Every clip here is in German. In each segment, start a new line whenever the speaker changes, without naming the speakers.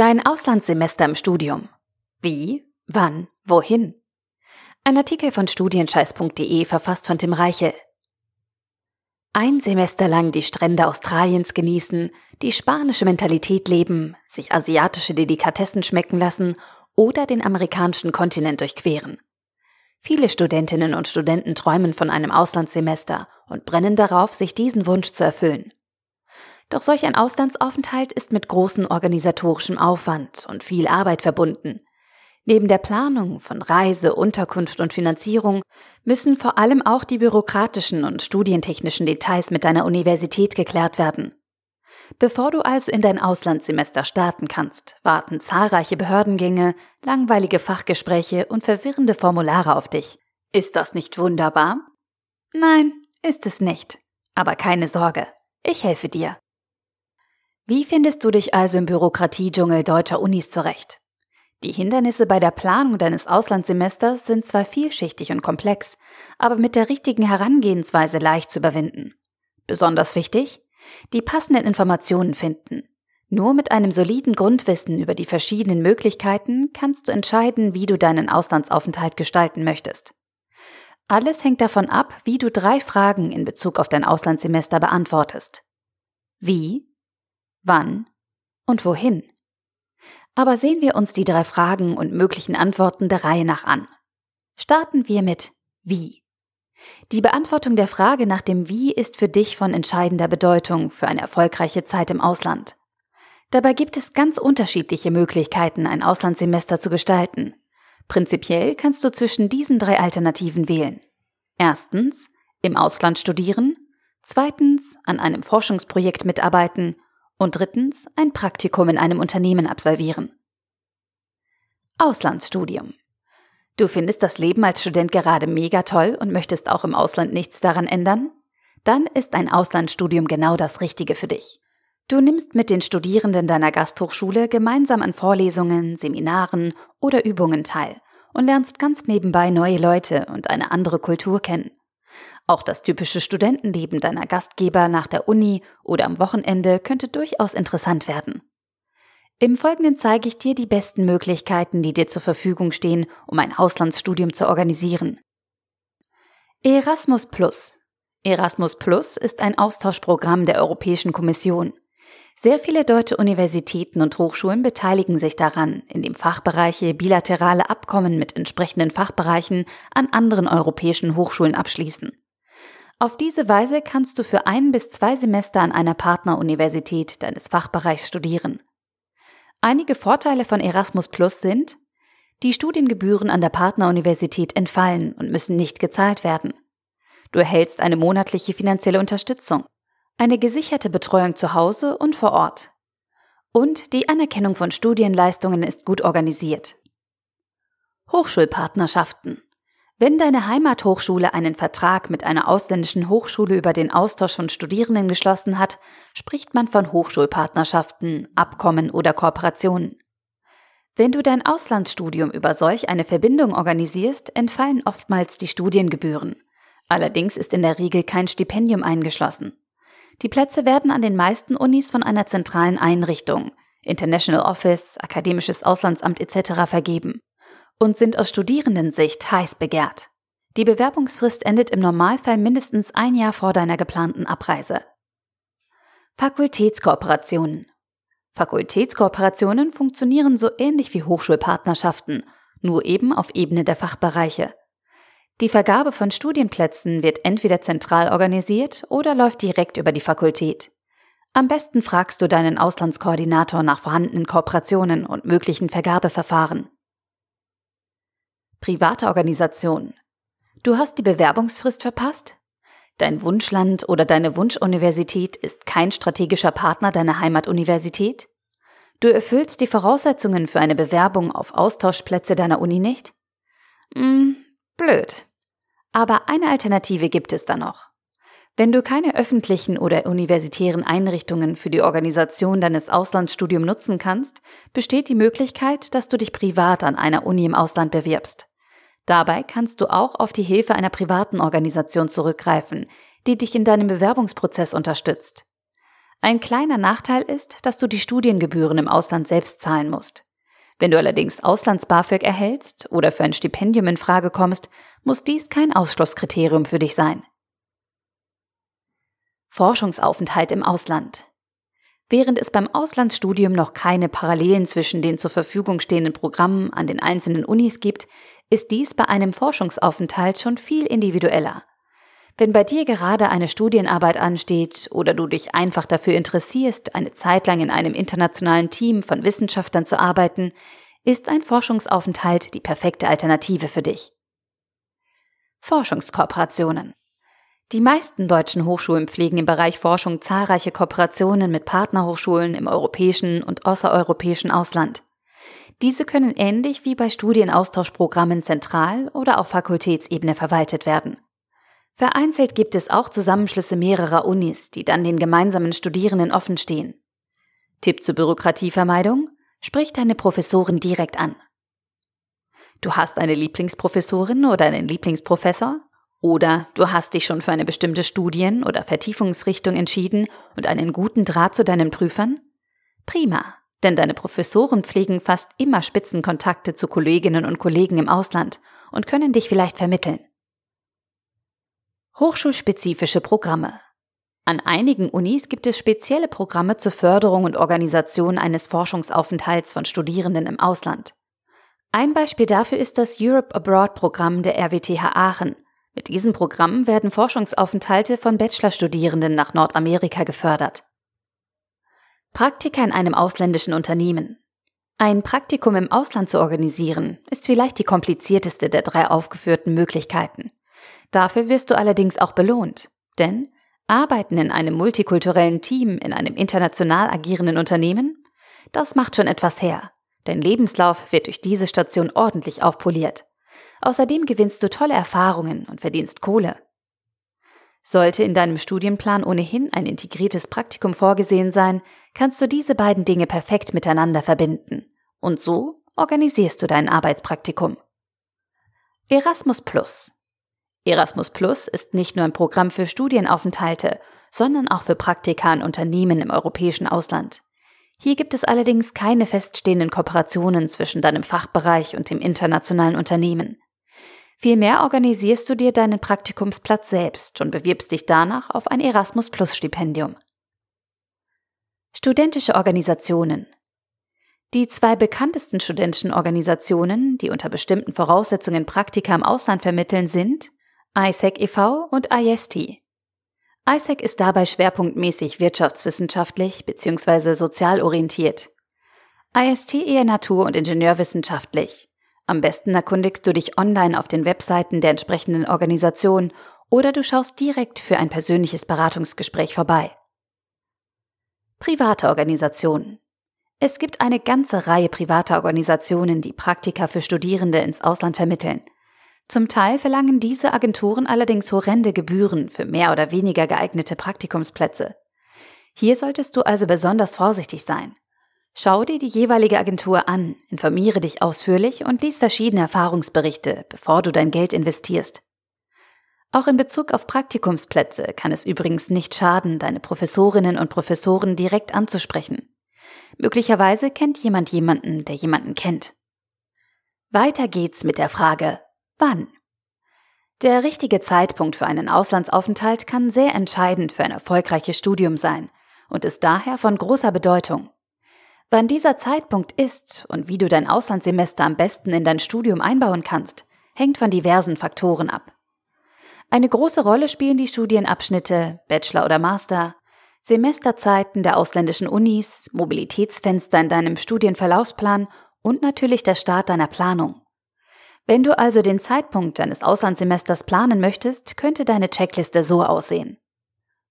Dein Auslandssemester im Studium. Wie, wann, wohin? Ein Artikel von studienscheiß.de verfasst von Tim Reichel. Ein Semester lang die Strände Australiens genießen, die spanische Mentalität leben, sich asiatische Delikatessen schmecken lassen oder den amerikanischen Kontinent durchqueren. Viele Studentinnen und Studenten träumen von einem Auslandssemester und brennen darauf, sich diesen Wunsch zu erfüllen. Doch solch ein Auslandsaufenthalt ist mit großem organisatorischem Aufwand und viel Arbeit verbunden. Neben der Planung von Reise, Unterkunft und Finanzierung müssen vor allem auch die bürokratischen und studientechnischen Details mit deiner Universität geklärt werden. Bevor du also in dein Auslandssemester starten kannst, warten zahlreiche Behördengänge, langweilige Fachgespräche und verwirrende Formulare auf dich. Ist das nicht wunderbar? Nein, ist es nicht. Aber keine Sorge, ich helfe dir. Wie findest du dich also im Bürokratiedschungel deutscher Unis zurecht? Die Hindernisse bei der Planung deines Auslandssemesters sind zwar vielschichtig und komplex, aber mit der richtigen Herangehensweise leicht zu überwinden. Besonders wichtig? Die passenden Informationen finden. Nur mit einem soliden Grundwissen über die verschiedenen Möglichkeiten kannst du entscheiden, wie du deinen Auslandsaufenthalt gestalten möchtest. Alles hängt davon ab, wie du drei Fragen in Bezug auf dein Auslandssemester beantwortest. Wie, wann und wohin. Aber sehen wir uns die drei Fragen und möglichen Antworten der Reihe nach an. Starten wir mit wie. Die Beantwortung der Frage nach dem Wie ist für dich von entscheidender Bedeutung für eine erfolgreiche Zeit im Ausland. Dabei gibt es ganz unterschiedliche Möglichkeiten, ein Auslandssemester zu gestalten. Prinzipiell kannst du zwischen diesen drei Alternativen wählen. Erstens, im Ausland studieren. Zweitens, an einem Forschungsprojekt mitarbeiten. Und drittens, ein Praktikum in einem Unternehmen absolvieren. Auslandsstudium. Du findest das Leben als Student gerade mega toll und möchtest auch im Ausland nichts daran ändern? Dann ist ein Auslandsstudium genau das Richtige für dich. Du nimmst mit den Studierenden deiner Gasthochschule gemeinsam an Vorlesungen, Seminaren oder Übungen teil und lernst ganz nebenbei neue Leute und eine andere Kultur kennen. Auch das typische Studentenleben deiner Gastgeber nach der Uni oder am Wochenende könnte durchaus interessant werden. Im Folgenden zeige ich dir die besten Möglichkeiten, die dir zur Verfügung stehen, um ein Auslandsstudium zu organisieren. Erasmus Plus. Erasmus Plus ist ein Austauschprogramm der Europäischen Kommission. Sehr viele deutsche Universitäten und Hochschulen beteiligen sich daran, indem Fachbereiche bilaterale Abkommen mit entsprechenden Fachbereichen an anderen europäischen Hochschulen abschließen. Auf diese Weise kannst du für ein bis zwei Semester an einer Partneruniversität deines Fachbereichs studieren. Einige Vorteile von Erasmus Plus sind, die Studiengebühren an der Partneruniversität entfallen und müssen nicht gezahlt werden. Du erhältst eine monatliche finanzielle Unterstützung, eine gesicherte Betreuung zu Hause und vor Ort. Und die Anerkennung von Studienleistungen ist gut organisiert. Hochschulpartnerschaften. Wenn deine Heimathochschule einen Vertrag mit einer ausländischen Hochschule über den Austausch von Studierenden geschlossen hat, spricht man von Hochschulpartnerschaften, Abkommen oder Kooperationen. Wenn du dein Auslandsstudium über solch eine Verbindung organisierst, entfallen oftmals die Studiengebühren. Allerdings ist in der Regel kein Stipendium eingeschlossen. Die Plätze werden an den meisten Unis von einer zentralen Einrichtung, International Office, Akademisches Auslandsamt etc. vergeben und sind aus Studierendensicht heiß begehrt. Die Bewerbungsfrist endet im Normalfall mindestens ein Jahr vor deiner geplanten Abreise. Fakultätskooperationen. Fakultätskooperationen funktionieren so ähnlich wie Hochschulpartnerschaften, nur eben auf Ebene der Fachbereiche. Die Vergabe von Studienplätzen wird entweder zentral organisiert oder läuft direkt über die Fakultät. Am besten fragst du deinen Auslandskoordinator nach vorhandenen Kooperationen und möglichen Vergabeverfahren. Private Organisation. Du hast die Bewerbungsfrist verpasst? Dein Wunschland oder deine Wunschuniversität ist kein strategischer Partner deiner Heimatuniversität? Du erfüllst die Voraussetzungen für eine Bewerbung auf Austauschplätze deiner Uni nicht? Hm, blöd. Aber eine Alternative gibt es da noch. Wenn du keine öffentlichen oder universitären Einrichtungen für die Organisation deines Auslandsstudiums nutzen kannst, besteht die Möglichkeit, dass du dich privat an einer Uni im Ausland bewirbst. Dabei kannst du auch auf die Hilfe einer privaten Organisation zurückgreifen, die dich in deinem Bewerbungsprozess unterstützt. Ein kleiner Nachteil ist, dass du die Studiengebühren im Ausland selbst zahlen musst. Wenn du allerdings Auslands-BAföG erhältst oder für ein Stipendium in Frage kommst, muss dies kein Ausschlusskriterium für dich sein. Forschungsaufenthalt im Ausland. Während es beim Auslandsstudium noch keine Parallelen zwischen den zur Verfügung stehenden Programmen an den einzelnen Unis gibt, ist dies bei einem Forschungsaufenthalt schon viel individueller. Wenn bei dir gerade eine Studienarbeit ansteht oder du dich einfach dafür interessierst, eine Zeit lang in einem internationalen Team von Wissenschaftlern zu arbeiten, ist ein Forschungsaufenthalt die perfekte Alternative für dich. Forschungskooperationen. Die meisten deutschen Hochschulen pflegen im Bereich Forschung zahlreiche Kooperationen mit Partnerhochschulen im europäischen und außereuropäischen Ausland. Diese können ähnlich wie bei Studienaustauschprogrammen zentral oder auf Fakultätsebene verwaltet werden. Vereinzelt gibt es auch Zusammenschlüsse mehrerer Unis, die dann den gemeinsamen Studierenden offenstehen. Tipp zur Bürokratievermeidung? Sprich deine Professoren direkt an. Du hast eine Lieblingsprofessorin oder einen Lieblingsprofessor? Oder du hast dich schon für eine bestimmte Studien- oder Vertiefungsrichtung entschieden und einen guten Draht zu deinen Prüfern? Prima, denn deine Professoren pflegen fast immer Spitzenkontakte zu Kolleginnen und Kollegen im Ausland und können dich vielleicht vermitteln. Hochschulspezifische Programme. An einigen Unis gibt es spezielle Programme zur Förderung und Organisation eines Forschungsaufenthalts von Studierenden im Ausland. Ein Beispiel dafür ist das Europe Abroad Programm der RWTH Aachen. Mit diesem Programm werden Forschungsaufenthalte von Bachelorstudierenden nach Nordamerika gefördert. Praktika in einem ausländischen Unternehmen. Ein Praktikum im Ausland zu organisieren, ist vielleicht die komplizierteste der drei aufgeführten Möglichkeiten. Dafür wirst du allerdings auch belohnt, denn Arbeiten in einem multikulturellen Team in einem international agierenden Unternehmen, das macht schon etwas her. Dein Lebenslauf wird durch diese Station ordentlich aufpoliert. Außerdem gewinnst du tolle Erfahrungen und verdienst Kohle. Sollte in deinem Studienplan ohnehin ein integriertes Praktikum vorgesehen sein, kannst du diese beiden Dinge perfekt miteinander verbinden. Und so organisierst du dein Arbeitspraktikum. Erasmus Plus Erasmus Plus ist nicht nur ein Programm für Studienaufenthalte, sondern auch für Praktika in Unternehmen im europäischen Ausland. Hier gibt es allerdings keine feststehenden Kooperationen zwischen deinem Fachbereich und dem internationalen Unternehmen. Vielmehr organisierst du dir deinen Praktikumsplatz selbst und bewirbst dich danach auf ein Erasmus Plus Stipendium. Studentische Organisationen Die zwei bekanntesten studentischen Organisationen, die unter bestimmten Voraussetzungen Praktika im Ausland vermitteln, sind ISEC e.V. und IST. ISEC ist dabei schwerpunktmäßig wirtschaftswissenschaftlich bzw. sozial orientiert. IST eher natur- und ingenieurwissenschaftlich. Am besten erkundigst du dich online auf den Webseiten der entsprechenden Organisation oder du schaust direkt für ein persönliches Beratungsgespräch vorbei. Private Organisationen. Es gibt eine ganze Reihe privater Organisationen, die Praktika für Studierende ins Ausland vermitteln – zum Teil verlangen diese Agenturen allerdings horrende Gebühren für mehr oder weniger geeignete Praktikumsplätze. Hier solltest du also besonders vorsichtig sein. Schau dir die jeweilige Agentur an, informiere dich ausführlich und lies verschiedene Erfahrungsberichte, bevor du dein Geld investierst. Auch in Bezug auf Praktikumsplätze kann es übrigens nicht schaden, deine Professorinnen und Professoren direkt anzusprechen. Möglicherweise kennt jemand jemanden, der jemanden kennt. Weiter geht's mit der Frage, Wann? Der richtige Zeitpunkt für einen Auslandsaufenthalt kann sehr entscheidend für ein erfolgreiches Studium sein und ist daher von großer Bedeutung. Wann dieser Zeitpunkt ist und wie du dein Auslandssemester am besten in dein Studium einbauen kannst, hängt von diversen Faktoren ab. Eine große Rolle spielen die Studienabschnitte Bachelor oder Master, Semesterzeiten der ausländischen Unis, Mobilitätsfenster in deinem Studienverlaufsplan und natürlich der Start deiner Planung. Wenn du also den Zeitpunkt deines Auslandssemesters planen möchtest, könnte deine Checkliste so aussehen.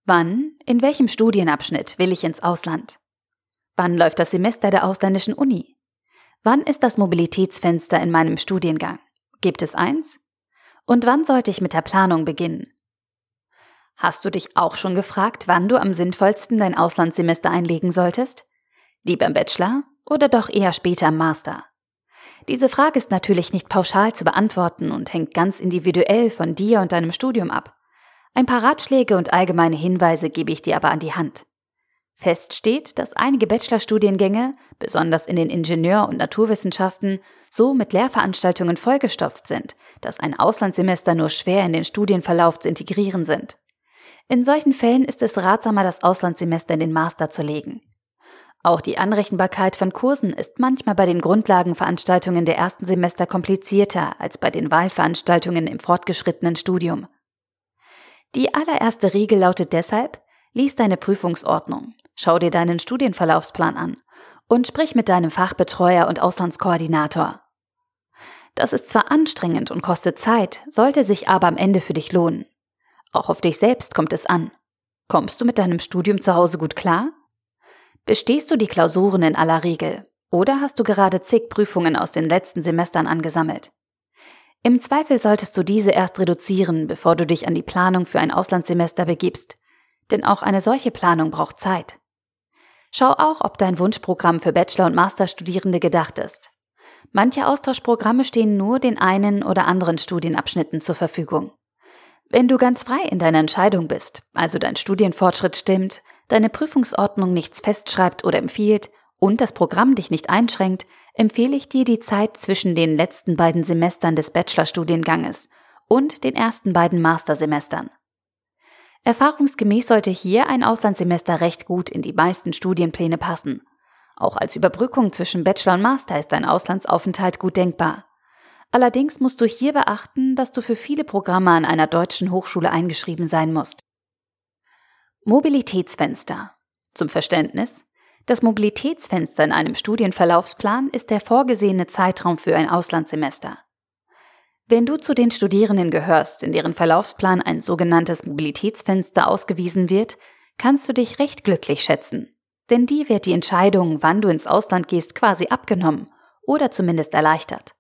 Wann, in welchem Studienabschnitt will ich ins Ausland? Wann läuft das Semester der ausländischen Uni? Wann ist das Mobilitätsfenster in meinem Studiengang? Gibt es eins? Und wann sollte ich mit der Planung beginnen? Hast du dich auch schon gefragt, wann du am sinnvollsten dein Auslandssemester einlegen solltest? Lieber im Bachelor oder doch eher später im Master? Diese Frage ist natürlich nicht pauschal zu beantworten und hängt ganz individuell von dir und deinem Studium ab. Ein paar Ratschläge und allgemeine Hinweise gebe ich dir aber an die Hand. Fest steht, dass einige Bachelorstudiengänge, besonders in den Ingenieur- und Naturwissenschaften, so mit Lehrveranstaltungen vollgestopft sind, dass ein Auslandssemester nur schwer in den Studienverlauf zu integrieren sind. In solchen Fällen ist es ratsamer, das Auslandssemester in den Master zu legen. Auch die Anrechenbarkeit von Kursen ist manchmal bei den Grundlagenveranstaltungen der ersten Semester komplizierter als bei den Wahlveranstaltungen im fortgeschrittenen Studium. Die allererste Regel lautet deshalb, lies deine Prüfungsordnung, schau dir deinen Studienverlaufsplan an und sprich mit deinem Fachbetreuer und Auslandskoordinator. Das ist zwar anstrengend und kostet Zeit, sollte sich aber am Ende für dich lohnen. Auch auf dich selbst kommt es an. Kommst du mit deinem Studium zu Hause gut klar? Bestehst du die Klausuren in aller Regel? Oder hast du gerade zig Prüfungen aus den letzten Semestern angesammelt? Im Zweifel solltest du diese erst reduzieren, bevor du dich an die Planung für ein Auslandssemester begibst. Denn auch eine solche Planung braucht Zeit. Schau auch, ob dein Wunschprogramm für Bachelor- und Masterstudierende gedacht ist. Manche Austauschprogramme stehen nur den einen oder anderen Studienabschnitten zur Verfügung. Wenn du ganz frei in deiner Entscheidung bist, also dein Studienfortschritt stimmt, deine Prüfungsordnung nichts festschreibt oder empfiehlt und das Programm dich nicht einschränkt, empfehle ich dir die Zeit zwischen den letzten beiden Semestern des Bachelorstudienganges und den ersten beiden Mastersemestern. Erfahrungsgemäß sollte hier ein Auslandssemester recht gut in die meisten Studienpläne passen. Auch als Überbrückung zwischen Bachelor und Master ist ein Auslandsaufenthalt gut denkbar. Allerdings musst du hier beachten, dass du für viele Programme an einer deutschen Hochschule eingeschrieben sein musst. Mobilitätsfenster. Zum Verständnis. Das Mobilitätsfenster in einem Studienverlaufsplan ist der vorgesehene Zeitraum für ein Auslandssemester. Wenn du zu den Studierenden gehörst, in deren Verlaufsplan ein sogenanntes Mobilitätsfenster ausgewiesen wird, kannst du dich recht glücklich schätzen. Denn die wird die Entscheidung, wann du ins Ausland gehst, quasi abgenommen oder zumindest erleichtert.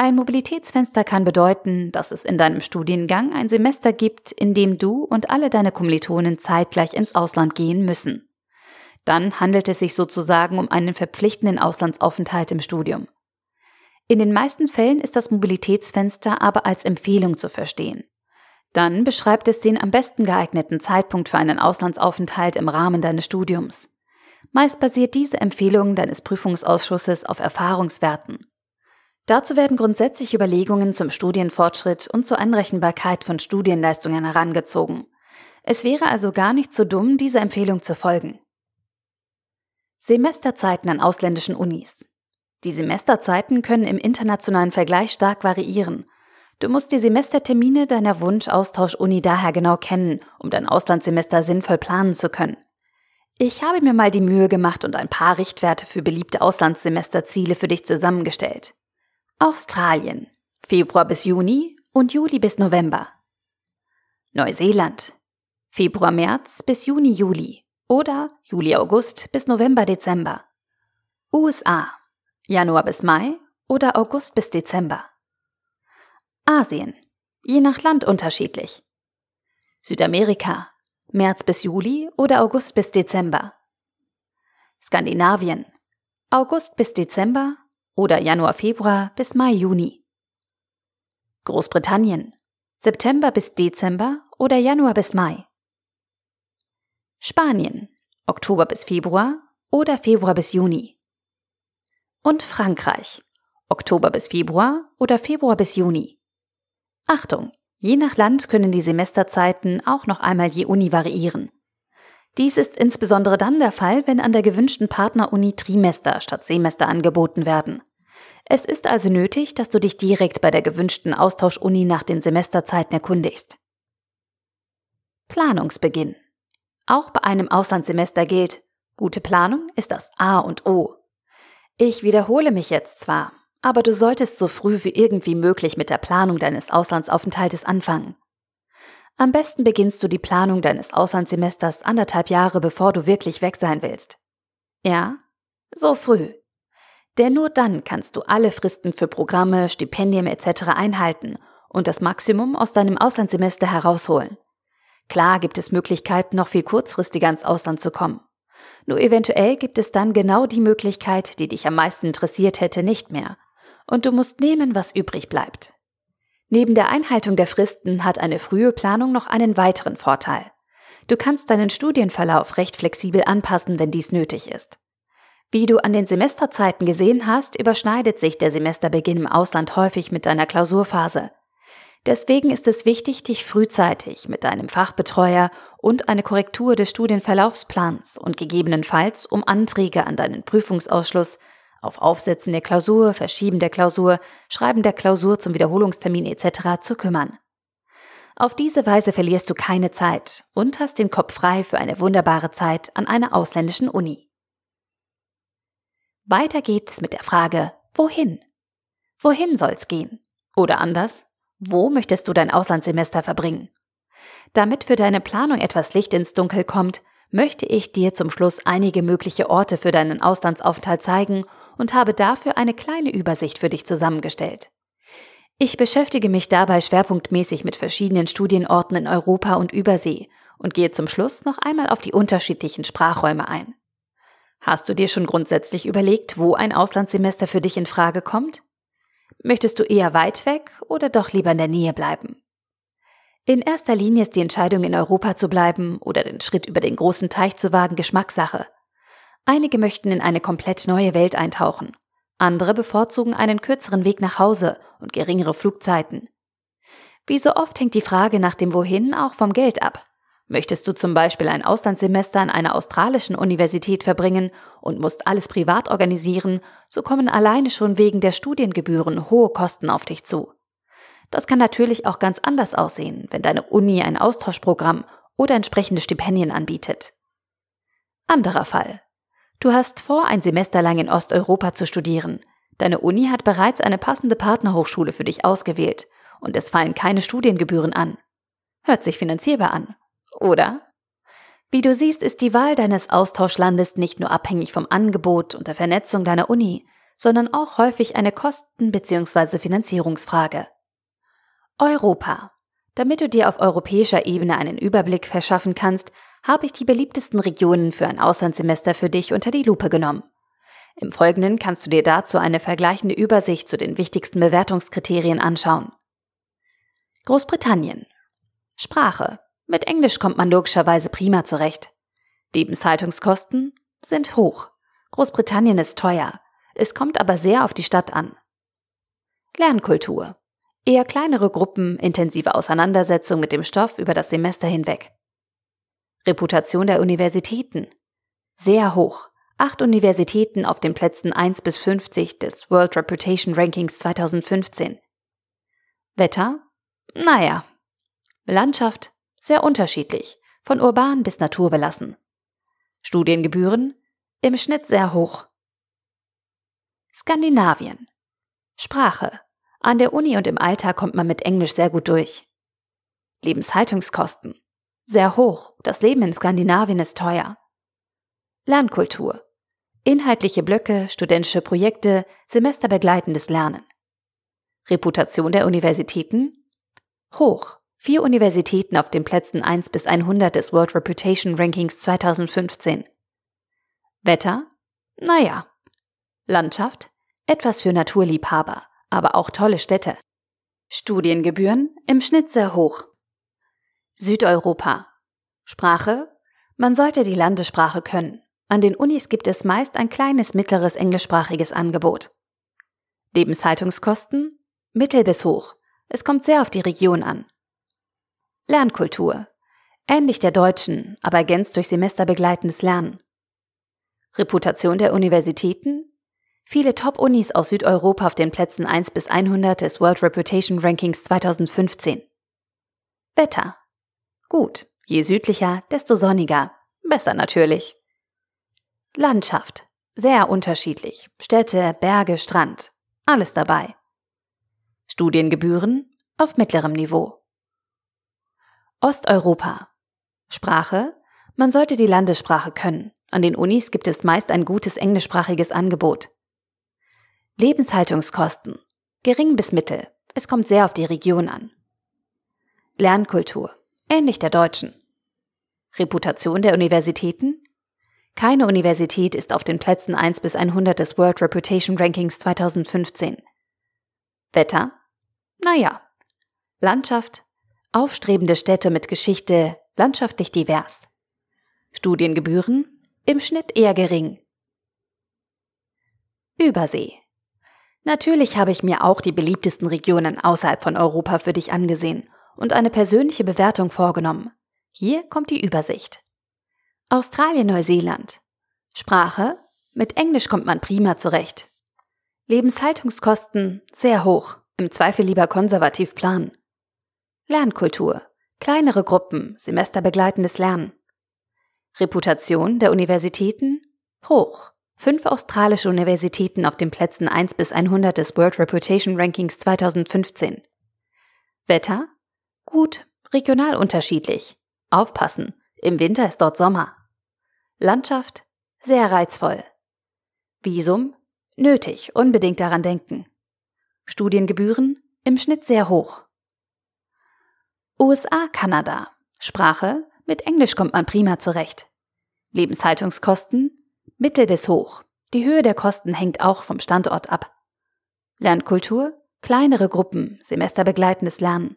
Ein Mobilitätsfenster kann bedeuten, dass es in deinem Studiengang ein Semester gibt, in dem du und alle deine Kommilitonen zeitgleich ins Ausland gehen müssen. Dann handelt es sich sozusagen um einen verpflichtenden Auslandsaufenthalt im Studium. In den meisten Fällen ist das Mobilitätsfenster aber als Empfehlung zu verstehen. Dann beschreibt es den am besten geeigneten Zeitpunkt für einen Auslandsaufenthalt im Rahmen deines Studiums. Meist basiert diese Empfehlung deines Prüfungsausschusses auf Erfahrungswerten. Dazu werden grundsätzlich Überlegungen zum Studienfortschritt und zur Anrechenbarkeit von Studienleistungen herangezogen. Es wäre also gar nicht so dumm, dieser Empfehlung zu folgen. Semesterzeiten an ausländischen Unis. Die Semesterzeiten können im internationalen Vergleich stark variieren. Du musst die Semestertermine deiner Wunsch-Austausch-Uni daher genau kennen, um dein Auslandssemester sinnvoll planen zu können. Ich habe mir mal die Mühe gemacht und ein paar Richtwerte für beliebte Auslandssemesterziele für dich zusammengestellt. Australien Februar bis Juni und Juli bis November. Neuseeland Februar März bis Juni Juli oder Juli August bis November Dezember. USA Januar bis Mai oder August bis Dezember. Asien je nach Land unterschiedlich. Südamerika März bis Juli oder August bis Dezember. Skandinavien August bis Dezember oder Januar, Februar bis Mai, Juni. Großbritannien September bis Dezember oder Januar bis Mai. Spanien Oktober bis Februar oder Februar bis Juni. Und Frankreich Oktober bis Februar oder Februar bis Juni. Achtung, je nach Land können die Semesterzeiten auch noch einmal je Uni variieren. Dies ist insbesondere dann der Fall, wenn an der gewünschten Partneruni Trimester statt Semester angeboten werden. Es ist also nötig, dass du dich direkt bei der gewünschten Austauschuni nach den Semesterzeiten erkundigst. Planungsbeginn. Auch bei einem Auslandssemester gilt, gute Planung ist das A und O. Ich wiederhole mich jetzt zwar, aber du solltest so früh wie irgendwie möglich mit der Planung deines Auslandsaufenthaltes anfangen. Am besten beginnst du die Planung deines Auslandssemesters anderthalb Jahre bevor du wirklich weg sein willst. Ja, so früh. Denn nur dann kannst du alle Fristen für Programme, Stipendien etc. einhalten und das Maximum aus deinem Auslandssemester herausholen. Klar gibt es Möglichkeiten, noch viel kurzfristiger ins Ausland zu kommen. Nur eventuell gibt es dann genau die Möglichkeit, die dich am meisten interessiert hätte, nicht mehr. Und du musst nehmen, was übrig bleibt. Neben der Einhaltung der Fristen hat eine frühe Planung noch einen weiteren Vorteil. Du kannst deinen Studienverlauf recht flexibel anpassen, wenn dies nötig ist. Wie du an den Semesterzeiten gesehen hast, überschneidet sich der Semesterbeginn im Ausland häufig mit deiner Klausurphase. Deswegen ist es wichtig, dich frühzeitig mit deinem Fachbetreuer und eine Korrektur des Studienverlaufsplans und gegebenenfalls um Anträge an deinen Prüfungsausschluss auf Aufsetzen der Klausur, Verschieben der Klausur, Schreiben der Klausur zum Wiederholungstermin etc. zu kümmern. Auf diese Weise verlierst du keine Zeit und hast den Kopf frei für eine wunderbare Zeit an einer ausländischen Uni. Weiter geht's mit der Frage, wohin? Wohin soll's gehen? Oder anders, wo möchtest du dein Auslandssemester verbringen? Damit für deine Planung etwas Licht ins Dunkel kommt, möchte ich dir zum Schluss einige mögliche Orte für deinen Auslandsaufenthalt zeigen und habe dafür eine kleine Übersicht für dich zusammengestellt. Ich beschäftige mich dabei schwerpunktmäßig mit verschiedenen Studienorten in Europa und Übersee und gehe zum Schluss noch einmal auf die unterschiedlichen Sprachräume ein. Hast du dir schon grundsätzlich überlegt, wo ein Auslandssemester für dich in Frage kommt? Möchtest du eher weit weg oder doch lieber in der Nähe bleiben? In erster Linie ist die Entscheidung, in Europa zu bleiben oder den Schritt über den großen Teich zu wagen, Geschmackssache. Einige möchten in eine komplett neue Welt eintauchen. Andere bevorzugen einen kürzeren Weg nach Hause und geringere Flugzeiten. Wie so oft hängt die Frage nach dem Wohin auch vom Geld ab. Möchtest du zum Beispiel ein Auslandssemester an einer australischen Universität verbringen und musst alles privat organisieren, so kommen alleine schon wegen der Studiengebühren hohe Kosten auf dich zu. Das kann natürlich auch ganz anders aussehen, wenn deine Uni ein Austauschprogramm oder entsprechende Stipendien anbietet. Anderer Fall. Du hast vor, ein Semester lang in Osteuropa zu studieren. Deine Uni hat bereits eine passende Partnerhochschule für dich ausgewählt und es fallen keine Studiengebühren an. Hört sich finanzierbar an oder? Wie du siehst, ist die Wahl deines Austauschlandes nicht nur abhängig vom Angebot und der Vernetzung deiner Uni, sondern auch häufig eine Kosten- bzw. Finanzierungsfrage. Europa. Damit du dir auf europäischer Ebene einen Überblick verschaffen kannst, habe ich die beliebtesten Regionen für ein Auslandssemester für dich unter die Lupe genommen. Im Folgenden kannst du dir dazu eine vergleichende Übersicht zu den wichtigsten Bewertungskriterien anschauen. Großbritannien. Sprache. Mit Englisch kommt man logischerweise prima zurecht. Lebenshaltungskosten sind hoch. Großbritannien ist teuer. Es kommt aber sehr auf die Stadt an. Lernkultur. Eher kleinere Gruppen, intensive Auseinandersetzung mit dem Stoff über das Semester hinweg. Reputation der Universitäten. Sehr hoch. Acht Universitäten auf den Plätzen 1 bis 50 des World Reputation Rankings 2015. Wetter? Naja. Landschaft? Sehr unterschiedlich, von urban bis naturbelassen. Studiengebühren im Schnitt sehr hoch. Skandinavien. Sprache. An der Uni und im Alltag kommt man mit Englisch sehr gut durch. Lebenshaltungskosten. Sehr hoch. Das Leben in Skandinavien ist teuer. Lernkultur. Inhaltliche Blöcke, studentische Projekte, semesterbegleitendes Lernen. Reputation der Universitäten? Hoch. Vier Universitäten auf den Plätzen 1 bis 100 des World Reputation Rankings 2015. Wetter? Naja. Landschaft? Etwas für Naturliebhaber, aber auch tolle Städte. Studiengebühren? Im Schnitt sehr hoch. Südeuropa. Sprache? Man sollte die Landessprache können. An den Unis gibt es meist ein kleines mittleres englischsprachiges Angebot. Lebenshaltungskosten? Mittel bis hoch. Es kommt sehr auf die Region an. Lernkultur. Ähnlich der deutschen, aber ergänzt durch semesterbegleitendes Lernen. Reputation der Universitäten. Viele Top-Unis aus Südeuropa auf den Plätzen 1 bis 100 des World Reputation Rankings 2015. Wetter. Gut, je südlicher, desto sonniger. Besser natürlich. Landschaft. Sehr unterschiedlich. Städte, Berge, Strand. Alles dabei. Studiengebühren auf mittlerem Niveau. Osteuropa. Sprache? Man sollte die Landessprache können. An den Unis gibt es meist ein gutes englischsprachiges Angebot. Lebenshaltungskosten. Gering bis mittel. Es kommt sehr auf die Region an. Lernkultur. Ähnlich der deutschen. Reputation der Universitäten? Keine Universität ist auf den Plätzen 1 bis 100 des World Reputation Rankings 2015. Wetter? Naja. Landschaft? Aufstrebende Städte mit Geschichte, landschaftlich divers. Studiengebühren im Schnitt eher gering. Übersee. Natürlich habe ich mir auch die beliebtesten Regionen außerhalb von Europa für dich angesehen und eine persönliche Bewertung vorgenommen. Hier kommt die Übersicht. Australien-Neuseeland. Sprache. Mit Englisch kommt man prima zurecht. Lebenshaltungskosten sehr hoch, im Zweifel lieber konservativ planen. Lernkultur. Kleinere Gruppen, semesterbegleitendes Lernen. Reputation der Universitäten hoch. Fünf australische Universitäten auf den Plätzen 1 bis 100 des World Reputation Rankings 2015. Wetter? Gut, regional unterschiedlich. Aufpassen, im Winter ist dort Sommer. Landschaft? Sehr reizvoll. Visum? Nötig, unbedingt daran denken. Studiengebühren? Im Schnitt sehr hoch. USA, Kanada. Sprache? Mit Englisch kommt man prima zurecht. Lebenshaltungskosten? Mittel bis hoch. Die Höhe der Kosten hängt auch vom Standort ab. Lernkultur? Kleinere Gruppen, semesterbegleitendes Lernen.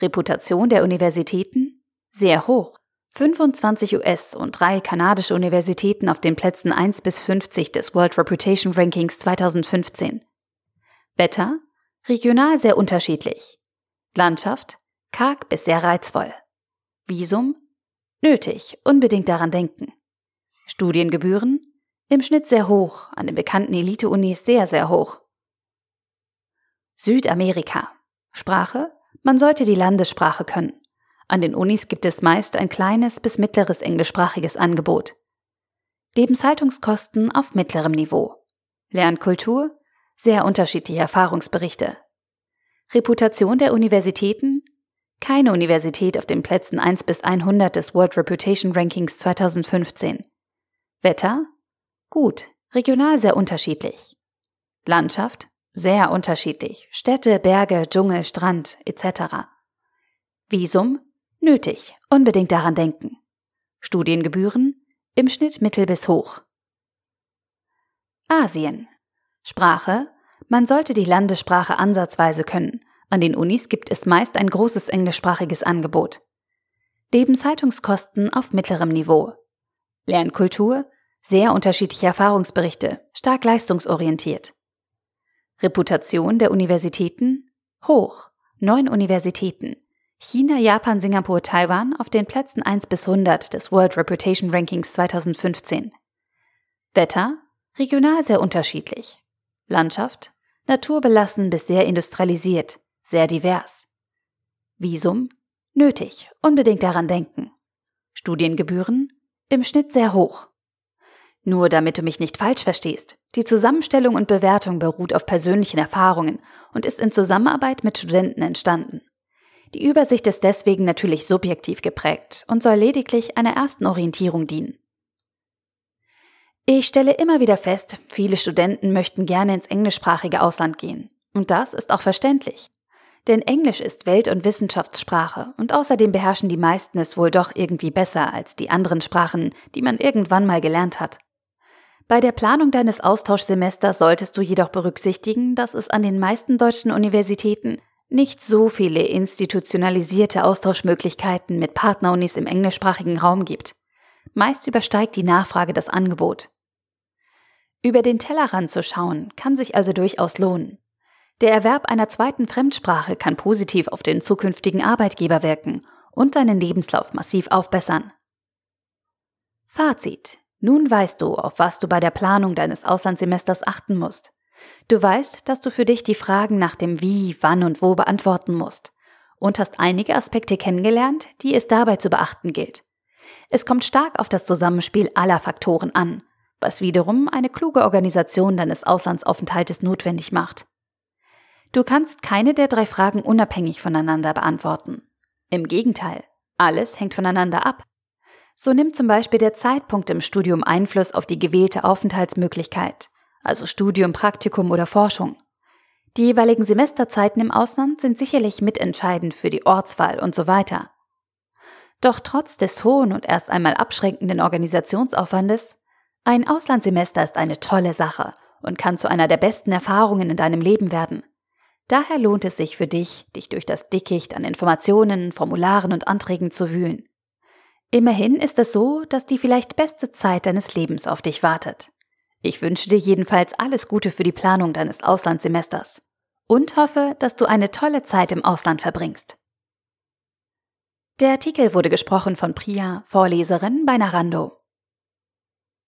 Reputation der Universitäten? Sehr hoch. 25 US- und drei kanadische Universitäten auf den Plätzen 1 bis 50 des World Reputation Rankings 2015. Wetter? Regional sehr unterschiedlich. Landschaft? Karg bis sehr reizvoll. Visum? Nötig, unbedingt daran denken. Studiengebühren? Im Schnitt sehr hoch, an den bekannten Elite-Unis sehr, sehr hoch. Südamerika. Sprache? Man sollte die Landessprache können. An den Unis gibt es meist ein kleines bis mittleres englischsprachiges Angebot. Lebenshaltungskosten auf mittlerem Niveau. Lernkultur? Sehr unterschiedliche Erfahrungsberichte. Reputation der Universitäten? Keine Universität auf den Plätzen 1 bis 100 des World Reputation Rankings 2015. Wetter? Gut, regional sehr unterschiedlich. Landschaft? Sehr unterschiedlich. Städte, Berge, Dschungel, Strand etc. Visum? Nötig, unbedingt daran denken. Studiengebühren? Im Schnitt mittel bis hoch. Asien. Sprache? Man sollte die Landessprache ansatzweise können. An den Unis gibt es meist ein großes englischsprachiges Angebot. Lebenshaltungskosten auf mittlerem Niveau. Lernkultur? Sehr unterschiedliche Erfahrungsberichte, stark leistungsorientiert. Reputation der Universitäten? Hoch. Neun Universitäten. China, Japan, Singapur, Taiwan auf den Plätzen 1 bis 100 des World Reputation Rankings 2015. Wetter? Regional sehr unterschiedlich. Landschaft? Naturbelassen bis sehr industrialisiert, sehr divers. Visum? Nötig, unbedingt daran denken. Studiengebühren? Im Schnitt sehr hoch. Nur damit du mich nicht falsch verstehst. Die Zusammenstellung und Bewertung beruht auf persönlichen Erfahrungen und ist in Zusammenarbeit mit Studenten entstanden. Die Übersicht ist deswegen natürlich subjektiv geprägt und soll lediglich einer ersten Orientierung dienen. Ich stelle immer wieder fest, viele Studenten möchten gerne ins englischsprachige Ausland gehen. Und das ist auch verständlich. Denn Englisch ist Welt- und Wissenschaftssprache und außerdem beherrschen die meisten es wohl doch irgendwie besser als die anderen Sprachen, die man irgendwann mal gelernt hat. Bei der Planung deines Austauschsemesters solltest du jedoch berücksichtigen, dass es an den meisten deutschen Universitäten nicht so viele institutionalisierte Austauschmöglichkeiten mit Partnerunis im englischsprachigen Raum gibt. Meist übersteigt die Nachfrage das Angebot. Über den Tellerrand zu schauen, kann sich also durchaus lohnen. Der Erwerb einer zweiten Fremdsprache kann positiv auf den zukünftigen Arbeitgeber wirken und deinen Lebenslauf massiv aufbessern. Fazit. Nun weißt du, auf was du bei der Planung deines Auslandssemesters achten musst. Du weißt, dass du für dich die Fragen nach dem Wie, wann und wo beantworten musst und hast einige Aspekte kennengelernt, die es dabei zu beachten gilt. Es kommt stark auf das Zusammenspiel aller Faktoren an, was wiederum eine kluge Organisation deines Auslandsaufenthaltes notwendig macht. Du kannst keine der drei Fragen unabhängig voneinander beantworten. Im Gegenteil, alles hängt voneinander ab. So nimmt zum Beispiel der Zeitpunkt im Studium Einfluss auf die gewählte Aufenthaltsmöglichkeit, also Studium, Praktikum oder Forschung. Die jeweiligen Semesterzeiten im Ausland sind sicherlich mitentscheidend für die Ortswahl und so weiter. Doch trotz des hohen und erst einmal abschränkenden Organisationsaufwandes, ein Auslandssemester ist eine tolle Sache und kann zu einer der besten Erfahrungen in deinem Leben werden. Daher lohnt es sich für dich, dich durch das Dickicht an Informationen, Formularen und Anträgen zu wühlen. Immerhin ist es so, dass die vielleicht beste Zeit deines Lebens auf dich wartet. Ich wünsche dir jedenfalls alles Gute für die Planung deines Auslandssemesters und hoffe, dass du eine tolle Zeit im Ausland verbringst. Der Artikel wurde gesprochen von Priya, Vorleserin bei Narando.